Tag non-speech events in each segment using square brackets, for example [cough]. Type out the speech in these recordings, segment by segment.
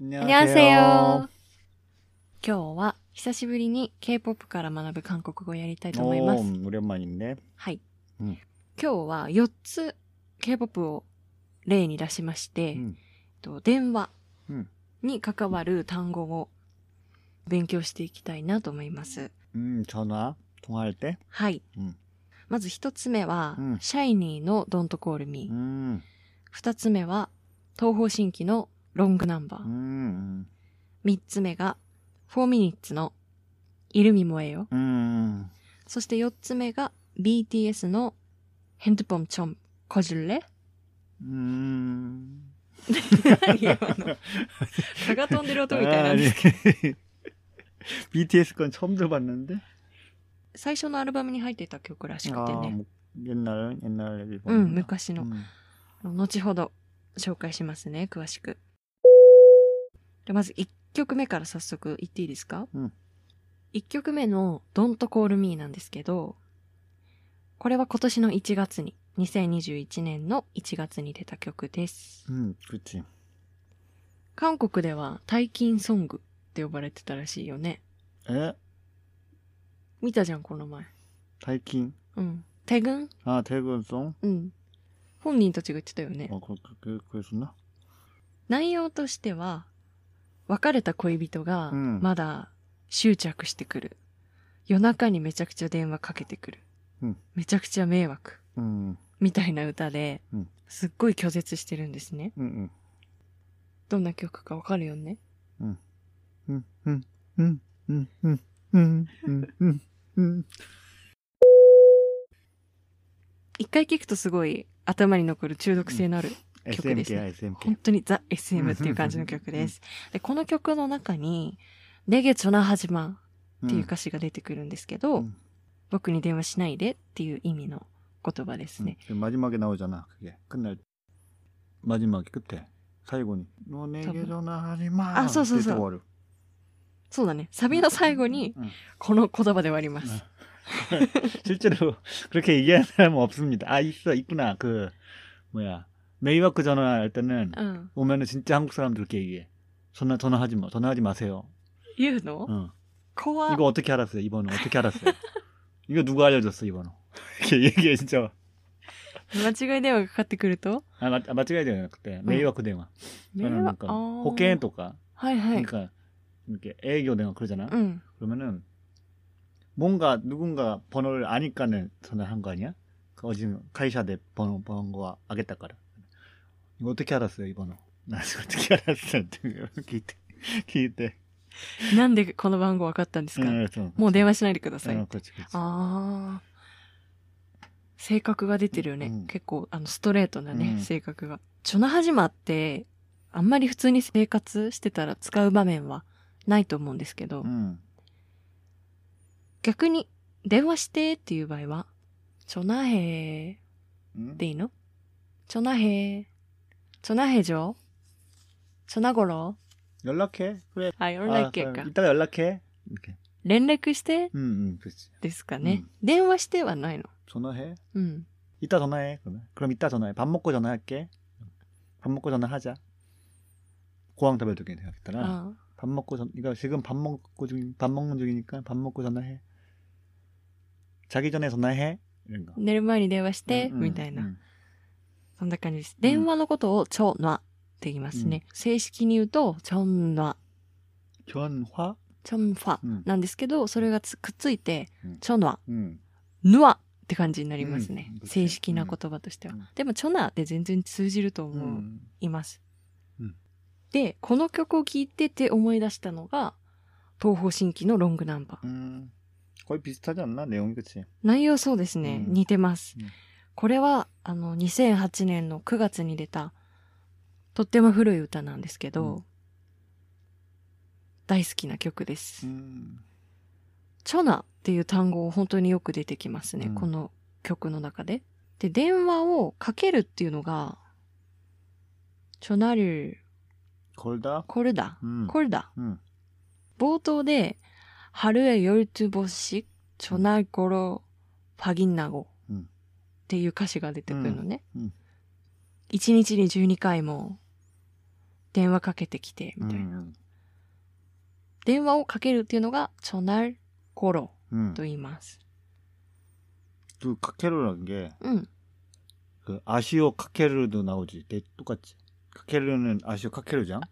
안녕하세요。今日は久しぶりに K-POP から学ぶ韓国語をやりたいと思います。 오, 오랜만인데. はい。うん今日は4つ K-POP を例に出しまして、 음, と電話 음, に関わる単語を勉強していきたいなと思います。 음, 전화 통화할 때. はい。うんまず一つ目は、うんシャイニーの Don't Call Me。 음, 二つ目は、東方神起の ロングナンバー。 음, 三つ目が、4 minutes のイルミモエよ。 음, そして四つ目が、BTS のヘンドポンチョンコジュレ 음. 何今の蚊が飛んでる音みたいなん[laughs] です 아니, BTS 건 처음 들어봤는데. 最初のアルバムに入ってた曲らしくて 아, ね。 뭐, 옛날 옛날 앨범. うん、昔の。 음, 後ほど紹介しますね、詳しく。 でまず1曲目から早速言っていいですかうん。 1曲目の Don't Call Me なんですけど、これは今年の1月に、2021年の1月に出た曲です。 음, 그렇지. 韓国では大金ソングって呼ばれてたらしいよね。 에? 見たじゃん、この前。 타이킹. うん。テグン 아, 태근송. うん。本人たちが言ってたよね。 어, 그, 그, 그, 그랬었나? 内容としては、 別れた恋人が、まだ執着してくる。夜中にめちゃくちゃ電話かけてくる。うんめちゃくちゃ迷惑。うんみたいな歌でうん、すっごい拒絶してるんですね。うんうんどんな曲かわかるよね？うんうんうんうんうんうんうんうんうん一回聴くとすごい頭に残る中毒性のある曲です SMK야, ね SMK. 本当にザ・ SM っていう感じの曲です。で、この曲の中に、レゲチョナハジマっていう歌詞が出てくるんですけど、 음, 僕に電話しないでっていう意味の言葉ですね。 음. 마지막에 나오잖아. 그게 끝날 때. 마지막에 끝에 사이고니 너 내게 잠깐만. 전화하지 마. 아, 써, 써, 그때 써.終わるそうだね。サビの最後に 음. この言葉で終わります。 [laughs] 실제로 그렇게 얘기하는 사람은 없습니다. 아 있어 있구나. 그 뭐야 메이와크 전화할 때는 うん。 오면은 진짜 한국 사람들 그렇게 얘기해. 전화 전화하지 마. 전화하지 마세요. 言うの 어. 怖っ 이거 어떻게 알았어요? 이 번호 어떻게 알았어요? [laughs] 이거 누가 알려줬어 이 번호? [laughs] 이렇게 얘기해 진짜. 間違い電話がかかってくると 아, 맞, 아, 맞지가 되나 그때 메이와크 대화. 迷 저는 惑 그러니까 あー 호케인 とかはいはい。 그러니까 이렇게 애교 대화 그러잖아. うん。 그러면은 뭔가 누군가 번호를 아니까는 전화한 거 아니야? 그 어제 카이샤 내 번호 번호가 알겠다 ゴ事キャラスよ、今の。何ゴテキャラスなんて聞いて、聞いて。なんでこの番号分かったんですか、うん、もう電話しないでください。うん、ああ。性格が出てるよね。うん、結構、あの、ストレートなね、性格が。チョナハジマって、あんまり普通に生活してたら使う場面はないと思うんですけど、逆に、電話してっていう場合は、チョナヘーでいいの？チョナヘー。 ョナヘジョチョナゴロ 연락해. 그래. あ、연락해 아, か。 이따가 연락해. 이렇게. 連絡して 응, 응, 그렇지. ですかね。電話してはないの。 전화해. うん。 이따 전화해. 그러면. 그럼 이따 전화해. 밥 먹고 전화할게. 밥 먹고 전화하자. 고항 답을 두게 생각했잖아. あ 밥 먹고 전, 이거 지금 밥 먹고 중, 밥 먹는 중이니까 밥 먹고 전화해. 자기 전에 전화해. 이런 거. 寝る前に電話して、 응, 응, みたいな。 응. そんな感じです。電話のことを、ちょなって言いますね。正式に言うと、ちょんな、 전화? ちょんファうんなんですけど、それがつくっついてうん、ちょな、 응. ぬわって感じになりますね。うん正式な言葉としては。うんでも、ちょなって全然通じると思 응. います。うんで、この曲を聴いてて思い出したのが、東方神起のロングナンバー。 음, 거의 비슷하지 않나? 내용이 그치? 内容そうですね、うん似てます、うん これはあの2008年の9月に出たとっても古い歌なんですけど、うん、大好きな曲です。チョナっていう単語本当によく出てきますね、うん、この曲の中で。で、電話をかけるっていうのが、チョナリュ。コルダ？コルダ。コルダ。冒頭で、春へ夜とぼし、チョナゴロ、ファギンナゴ。っていう歌詞が出てくるのね。うんうん一日に12回も 電話かけてきて、みたいな。 음, 電話をかけるっていうのが、チョナルコロ 음. と言います。 그 카케르라는 게 うん。 그 아시오 카케르도 나오지. 내 똑같지. 카케르는 아시오 카케르잖아.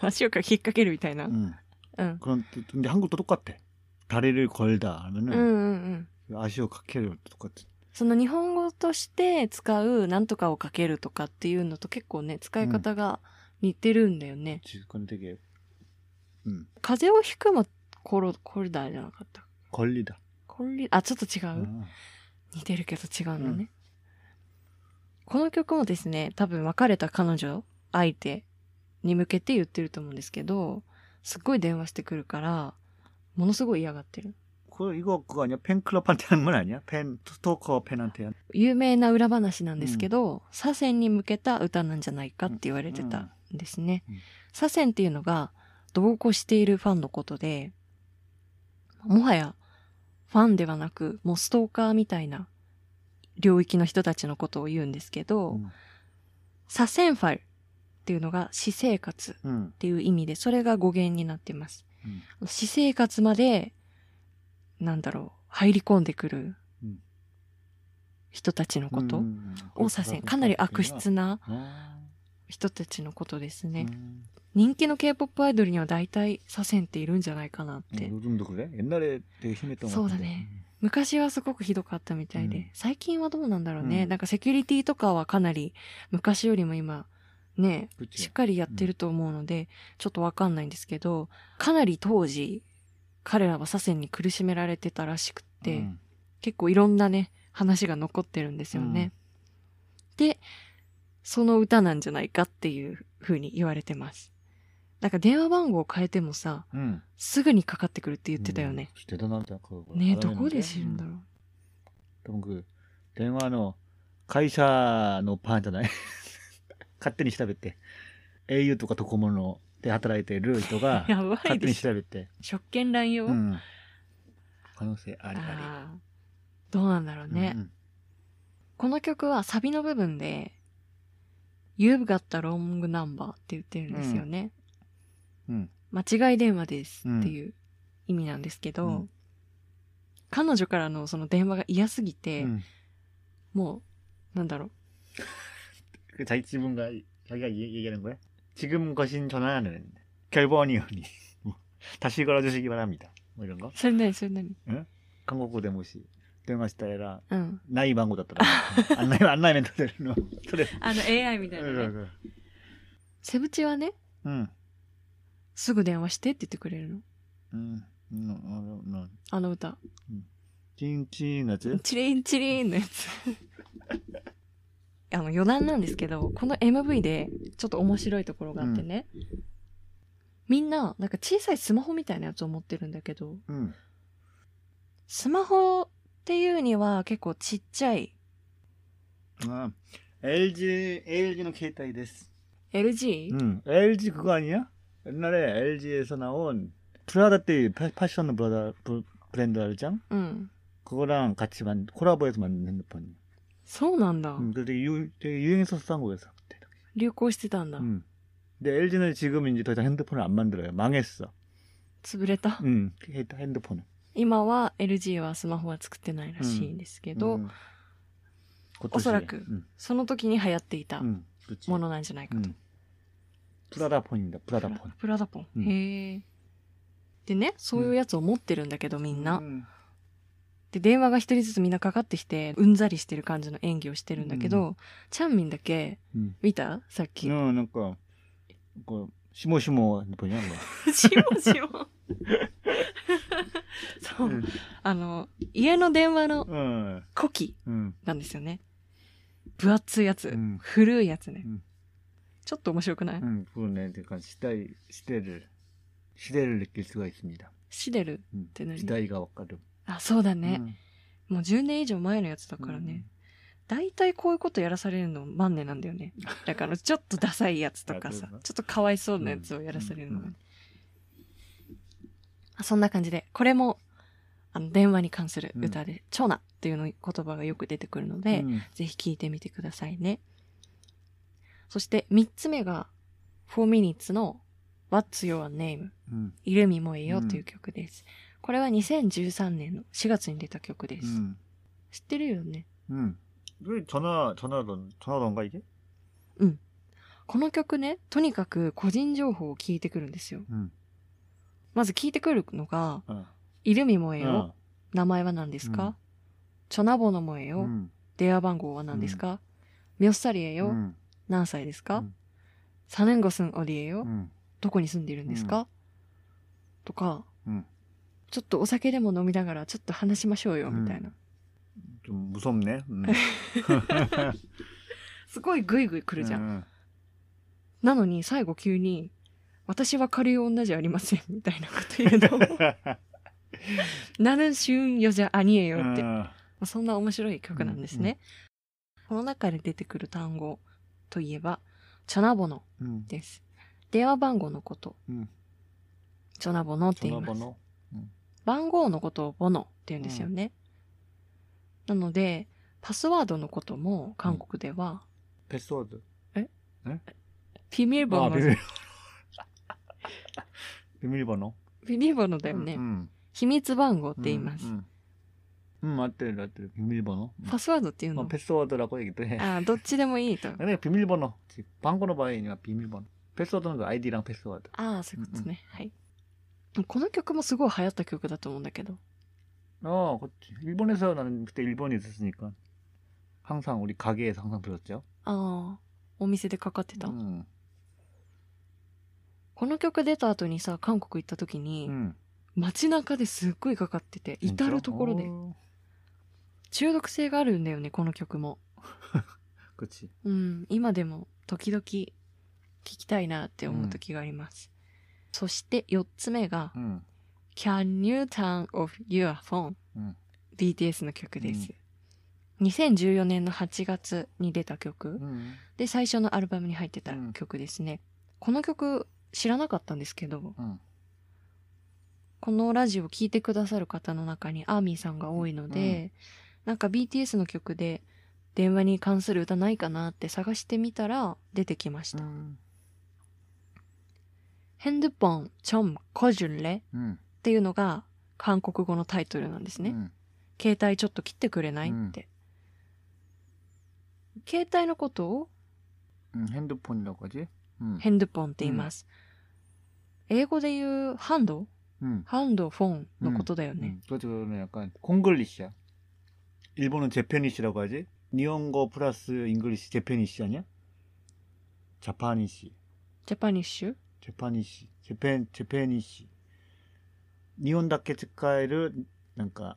足をか引っ掛けるみたいな。 음. うん。 그런 뜻- 근데 한국도 똑같아. 다리를 걸다 うんう 하면은 んうん。 아시오 카케르도 똑같아. その日本語として使う何とかをかけるとかっていうのと結構ね、使い方が似てるんだよね。中間的うん。風邪をひくもコロ、コルダーじゃなかった。コリだ。コリ、あ、ちょっと違う？似てるけど違うのね。うん、この曲もですね、多分別れた彼女、相手に向けて言ってると思うんですけど、すっごい電話してくるから、ものすごい嫌がってる。 그 이거 그거 아니야? 팬클럽한테 하는 건 아니야? 팬 스토커 팬한테 한. 有名な裏話なんですけど、左遷に向けた歌なんじゃないかって言われてたんですねうんうん。左遷っていうのが、同行しているファンのことで、もはやファンではなく、もうストーカーみたいな領域の人たちのことを言うんですけど、 음. 左遷ファルっていうのが私生活っ 음. ていう意味で、それが語源になってます。 음. 私生活まで、 なんだろう、入り込んでくる人たちのことを左遷、かなり悪質な人たちのことですね。人気の K-POP アイドルには大体左遷って。いるんじゃないかなって。そうだね。昔はすごくひどかったみたいで、最近はどうなんだろうね、なんかセキュリティとかはかなり昔よりも今、ね、しっかりやってると思うので、うん、ちょっとわかんないんですけど、かなり当時、彼らは左遷に苦しめられてたらしくて、うん、結構いろんなね、話が残ってるんですよね。うん、で、その歌なんじゃないかっていうふうに言われてます。なんか電話番号を変えてもさ、うん、すぐにかかってくるって言ってたよね。してたなみた。ねどこで知るんだろう。多分電話の会社のパンじゃない？[laughs] 勝手に調べて au とかドコモので働いてる人が[laughs] やばい勝手にです。調べて、職権乱用、うん、可能性ありああーどうなんだろうり。ね、うんこの曲はサビの部分で、You've got a wrong number って言ってるんですよね。うん間違い電話ですっていう意味なんですけど、うん彼女からのその電話が嫌すぎて、うんもう、なんだろう。 그 자기 [laughs] 지분가 자기가 얘- 얘기하는 거야? 지금 거신 전화는 결번이 오니 뭐, [laughs] 다시 걸어주시기 바랍니다. 뭐 이런 거? それ何それ何 한국어 대모시 電話したらうん。ない番号だったら案内案内メント出るのそれあの AI みたいなね。セブチはね、うんすぐ電話してって言ってくれるの。うんうんうんあの歌。チンチンのやつチリンチリンのやつ。 [laughs] あの余談なんですけど、この MV でちょっと面白いところがあってね。みんな、なんか小さいスマホみたいなやつを持ってるんだけど、うんスマホっていうには結構ちっちゃい 아, LG, LG는携帯です。 LG? 응, LG 그거 아니야? 옛날에 LG에서 나온 프라다 때 패, 패션 브라다 브, 브랜드 알잖아? うん。 그거랑 같이 만 콜라보해서 만든 핸드폰이야. そうなんだ。 응, 근데 유, 되게 유행했었어 한국에서 그때. 流行してたんだ。 응. 근데 LG는 지금 이제 더 이상 핸드폰을 안 만들어요. 망했어. 潰れた。 응, 핸드폰을. 今は LG はスマホは作ってないらしいんですけど、 응. おそらく 응, その時に流行っていた 응, 그렇지. ものなんじゃないかと。 응. 프라다폰입니다. プラ 프라다폰. プラダポン。うんへえ。でね、そういうやつを持ってるんだけど、みんな。 응. で電話が一人ずつみんなかかってきてうんざりしてる感じの演技をしてるんだけど、うん、チャンミンだけ、うん、見た？さっき。うん、なんかこうしもしもぼにゃん。しもしもそう、あの家の電話の古希なんですよね。分厚いやつ、古いやつね、ちょっと面白くない、うん、そうねっていかしたいしてる。シデル歴史が一味だ。シデルって何、うん、時代がわかる。あ、そうだね。 응. もう10年以上前のやつだからね。大体こういうことやらされるの万年なんだよね。だからちょっとダサいやつとかさちょっとかわいそうなやつをやらされるのがうんうんあそんな感じで、これも、あの、電話に関する歌で、チョナっていうの言葉がよく出てくるので、 응. ぜひ聞いてみてくださいね。そして、三つ目が、4 minutes の What's Your Name? うん。イルミもえよという曲です。これは2013年の4月に出た曲です。 음. 知ってるよね。 음. 왜 전화, 전화던, 전화던가, 이게? この曲ね、とにかく個人情報を聞いてくるんですよ。 음. まず聞いてくるのが、 어. イルミもえ 어. よ。名前は何ですか、うんチョナボのもえよ。 음. 電話番号は何ですか、ミョッサリエよ。 음. 何歳ですか、うんサネンゴスンオディエよ。 음. どこに住んでいるんですか、とか、 음. ちょっとお酒でも飲みながらちょっと話しましょうよ、みたいな。うん、무섭ね。うん、[laughs] すごいグイグイ来るじゃん。うん、なのに最後急に、私は軽い女じゃありません、みたいなこと言うの。[laughs] なるしゅんよじゃあにえよって。ま、そんな面白い曲なんですね。うんうん、この中で出てくる単語といえば、チョナボノです。うん、電話番号のこと。チョナボノって言います。전화번호. 番号のことをボノって言うんですよね。なので、パスワードのことも韓国では、 패스워드. ビミルボ 아, ノ、 비밀. [laughs] 비밀번호. ビミルボノだよね。 음. 秘密番号って言い 음, ます。 음. 음, 맞대, 맞대. 비밀번호. 음. パスワードっていう 어, の 패스워드라고 얘기도 해. あーどっちでもいいと。 [laughs] 근데 비밀번호. 방번호 바이니까 비밀번호. 패스워드는 그 아이디랑 패스워드. ああ、そういうことね。はい。 この曲もすごい流行った曲だと思うんだけど。 어, 그렇지. 일본에서 나는 그때 일본에 있었으니까 항상 우리 가게에서 항상 들었죠. ああ、お店でかかってた。 음, この曲出た後にさ、韓国行った時に、 음. 街中ですっごいかかってて、至るところで。 어, 中毒性があるんだよね、この曲も。 [laughs] 그렇지. うん、今でも時々聞きたいなって思う時があります。 そして4つ目が、うん。Can You Turn Off Your Phone、うん、BTS の曲です、うん、2014年の8月に出た曲、うん、で最初のアルバムに入ってた曲ですね、この曲知らなかったんですけど、このラジオ聴いてくださる方の中にアーミーさんが多いので、なんか BTS の曲で電話に関する歌ないかなって探してみたら出てきました、うん。핸드폰 좀 꺼줄래? 음, っていうのが韓国語のタイトルなんですね。 음, 携帯ちょっと切ってくれない、うんって。携帯のことを 음, 핸드폰이라고 하지? 음, ヘンドポンって言います。英語で言うハンド 음, ハンドフォンのことだよね。 음, 그거는 약간 콩글리시야. 일본은 제페니시라고 하지? 니온고 플러스 잉글리시 제페니시 아니야? 자파니시, ジャパニッシュ 제파니시, 제페 제페니시. 니온답게使える なんか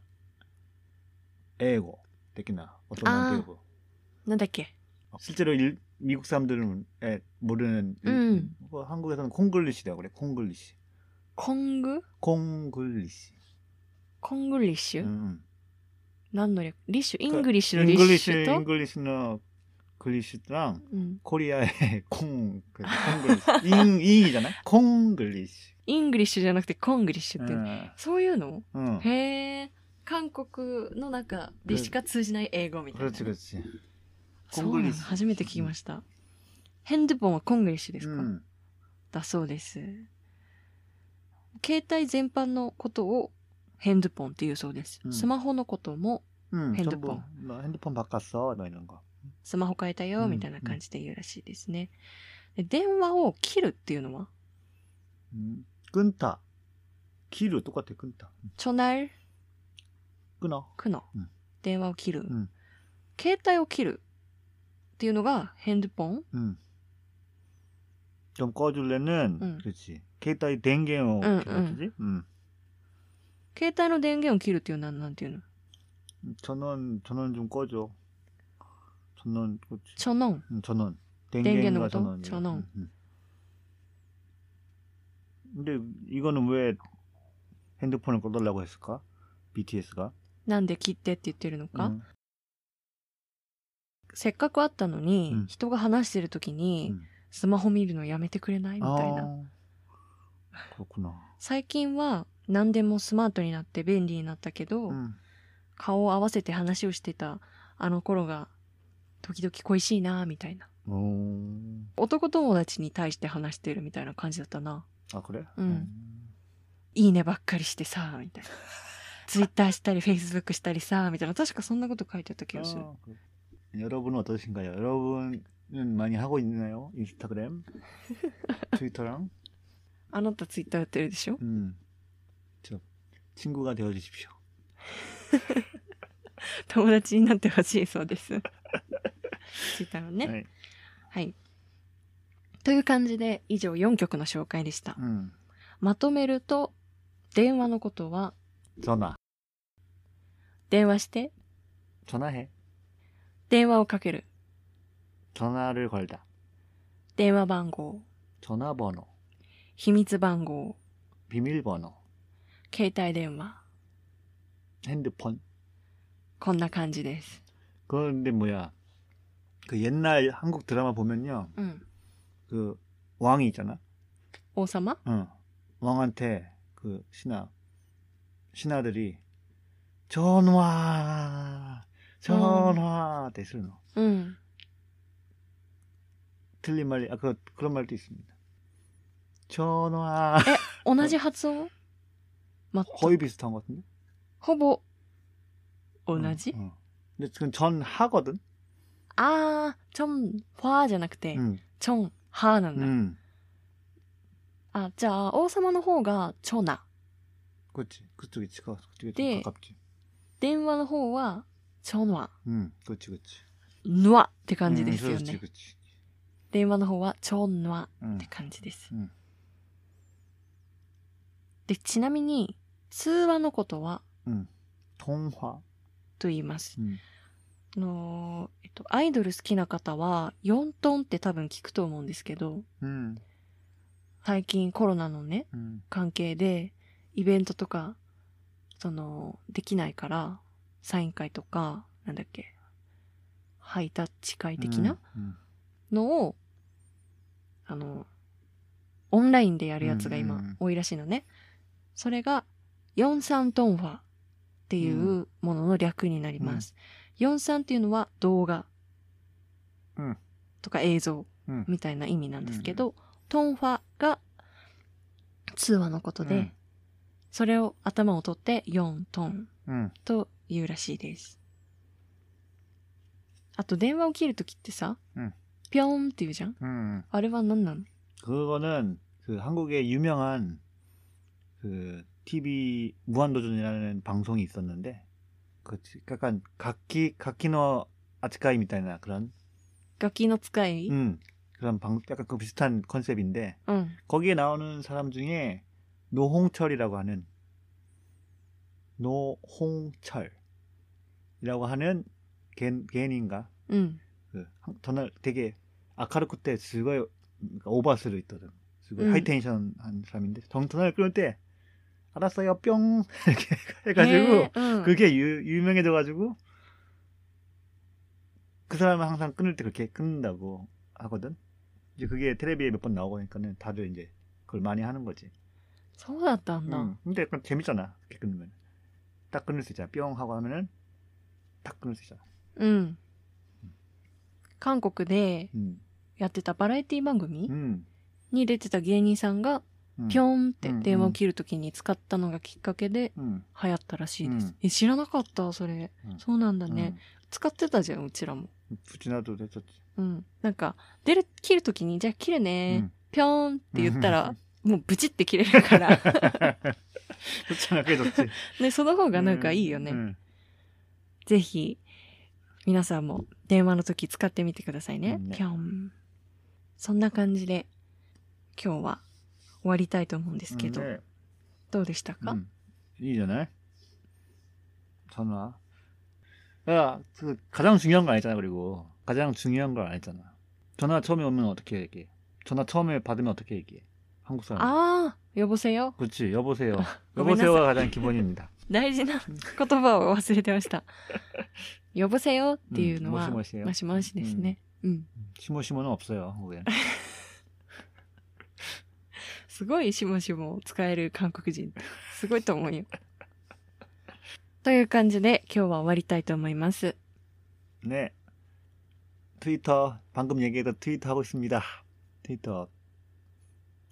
英語 的な 어떤 아. 배우. なんだっけ 실제로 일- 미국 사람들은 에, 모르는 일- 음. 뭐 한국에서는 콩글리시라고 그래. 콩글리시. コング 콩글리시. コングリッシュ、 음. 何の略リッシュイングリッシュのリッシュ 잉글리시 と、 잉글리시는 글리시랑 うん、 코리아의 콩 그, 콩글리시 잉 잉이잖아. 콩글리시. イングリッシュじゃなくてコングリッシュって、 응. そういうの 응. へえ韓国の中でしか通じない英語みたいな 그렇지 그렇지. そうなの初めて聞きました、ヘンドポンはコングリッシュですか、 응. だそうです携帯全般のことをヘンドポンっていうそうです、うんスマホのことも 응. 핸드폰. 전부 너 핸드폰 바꿨어. 너 이런 거. スマホ変えたようんみたいな感じで言うらしいですね、で電話を切るっていうのは 음. 끊다. 키를 똑같아 끊다. チョナル 끊어. クノ、うん電話を切る、うん携帯を切るっていうのがヘンドポン 응. 좀 꺼줄래는 응. 그렇지. 케이타이 댕갱어 응, 필요하지? 응. 携帯の電源を切るっていうのはなんていうの 전원 전원 좀 꺼줘. 전원 그렇지. チョノン 응, 전원. 댕갱의 댕갱과 것도? 전원. 전원. 응, 응. 근데 이거는 왜 핸드폰을 꺼달라고 했을까? BTS가? なんで切ってって言ってるのか、 응. せっかく会ったのに、うん人が話してる時に、 응. スマホ見るのやめてくれないみたいな 아, 그렇구나. 最近は何でもスマートになって便利になったけど、 응. 顔を合わせて話をしてたあの頃が 時々恋しいな、みたいな。男友達に対して話してるみたいな感じだったな。あ、これ？うん。いいねばっかりしてさ、みたいな。[laughs] ツイッターしたり、フェイスブックしたりさ、みたいな。確かそんなこと書いてた気がする。여러분어떠신가요여러분많이하고있나요あなたツイッターやってるでしょ？うん。ちょ、친구되어주십시 오。 [laughs] 友達になってほしいそうです。ツイッターのね。 네. はい。という感じで、以上4曲の紹介でした。 음, まとめると、電話のことは、 전화, 電話して、 전화해. 電話をかける、 전화를 걸다. 電話番号、 전화번호, 秘密番号、 비밀번호, 携帯電話、 핸드폰. こんな感じです。 그런데 뭐야? 그 옛날 한국 드라마 보면요, うん。 그 왕이 있잖아. 王様 응. 왕한테 그 신하 신하들이 전화 전화 대수는 うん。 틀린 말이 아 그 그런 말도 있습니다. 전화 同じ発音ま、 거의 비슷한 것 같은데. ほぼ、同じ、 응, 응. 근데 지금 전 하거 든. 아, 전화じゃなくて 음. 전 하 는. 음. 아, 자, 오사마의方が전 화. 그렇 지. 그쪽이 치가 그쪽이 좀 가깝 지. 電話の方は전 화. 음, 그렇 지, 그렇 지. 누아って感じですよね. 음, 그렇 지, 그렇 지. 電話の方は전화って感じです. 음. で、ちなみに、通話のことは、うん。通話。と言います。うん。あのえっと、アイドル好きな方は4トンって多分聞くと思うんですけど、うん、最近コロナのね、うん、関係でイベントとかそのできないからサイン会とかなんだっけハイタッチ会的なのを、うん、あのオンラインでやるやつが今多いらしいのね、それが43トンファっていうものの略になります。43っていうのは動画うんとか映像 응. みたいな意味なんですけど、トンファが通話のことで、うんそれを頭を取って4トン 응. と言うらしいです。あと電話を切るときってさ、うんぴょんって言うじゃん 응. あれは何なの 그거는 그 한국의 유명한 그 TV 무한도전이라는 방송이 있었는데 그 약간 각기 각기노 아츠카이 みたいな 그런 楽器の使い、 음 그런 방 약간 그 비슷한 컨셉인데 うん。 거기에 나오는 사람 중에 노홍철이라고 하는 노홍철이라고 하는 개, 개인인가 うん。 그 한- 전날 되게 아카르쿠 때 스고이 그러니까 오바스를 있거든. 스고이 음. 하이텐션 한 사람인데 정 전화를 끊을 때 알았어요 뿅 [laughs] 이렇게 へ 해가지고 ーうん。 그게 유, 유명해져가지고 그 사람은 항상 끊을 때 그렇게 끊는다고 하거든. 이제 그게 텔레비에 몇 번 나오니까는 다들 이제 그걸 많이 하는 거지. そうだったんだ。 응. 근데 약간 재밌잖아. 그렇게 끊으면 딱 끊을 수 있잖아. 뿅 하고 하면은 딱 끊을 수 있잖아. うん。韓国で 음. やってたバラエティ番組 음. に出てた芸人さんが、 음. ぴょんって電話を切るときに使ったのがきっかけで流行ったらしいです。え、知らなかった、それ。そうなんだね。使ってたじゃん、うちらも。プチなどでちって。うん。なんか、出る、切るときに、じゃあ切るね、ぴょんって言ったら、もうブチって切れるから。[laughs] どっちだけどって。[laughs] ね、その方がなんかいいよね。ぜひ、皆さんも電話の時使ってみてくださいね。ぴょん。そんな感じで、今日は終わりたいと思うんですけど、 네. どうでしたか、 음. 이잖아. 전화. 야, 그 가장 중요한 거 아니잖아. 그리고 가장 중요한 걸 아니잖아. 전화 처음에 오면 어떻게 얘기해? 전화 처음에 받으면 어떻게 얘기해? 한국 사람. ああ、呼ぼせよ。 그렇지. 여보세요. ごめんなさい 여보세요가 가장 기본입니다. 大事な言葉を忘れてました。呼ぼせよっていうのは、うんもしもしよもしもしですね。うん。 시모시모는 없어요. 한국엔. すごいしもしも使える韓国人。すごいと思うよ。[laughs] という感じで今日は終わりたいと思います。 네. 트위터 방금 얘기했던 트위터 하고 있습니다. 트위터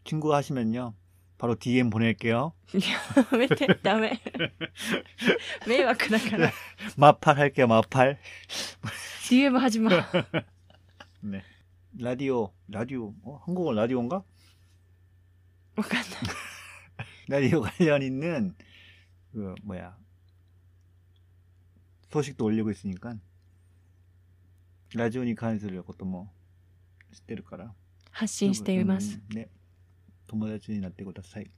친구 하시면요. 바로 DM 보낼게요. [laughs] やめて、ダメ。迷惑だから。 마팔 할게요. 마팔. DM 始まる。 네. 라디오 라디오 어? 한국어 라디오인가? わかんない。 라디오 관련 있는 그 뭐야 소식도 올리고 있으니까 라디오 니関することも知ってるから発信しています。うんね友達になってください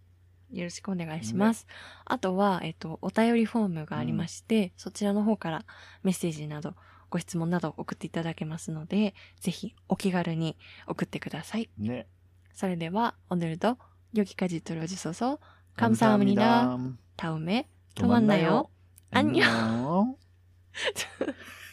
よろしくお願いします。あとは、えっと、お便りフォームがありまして、そちらの方からメッセージなど、ご質問など送っていただけますので、ぜひお気軽に送ってください。 네 それでは、오늘도 여기까지 들어주셔서 감사합니다. 감사합니다. 다음에 또 또 만나요. 만나요. 안녕. [laughs]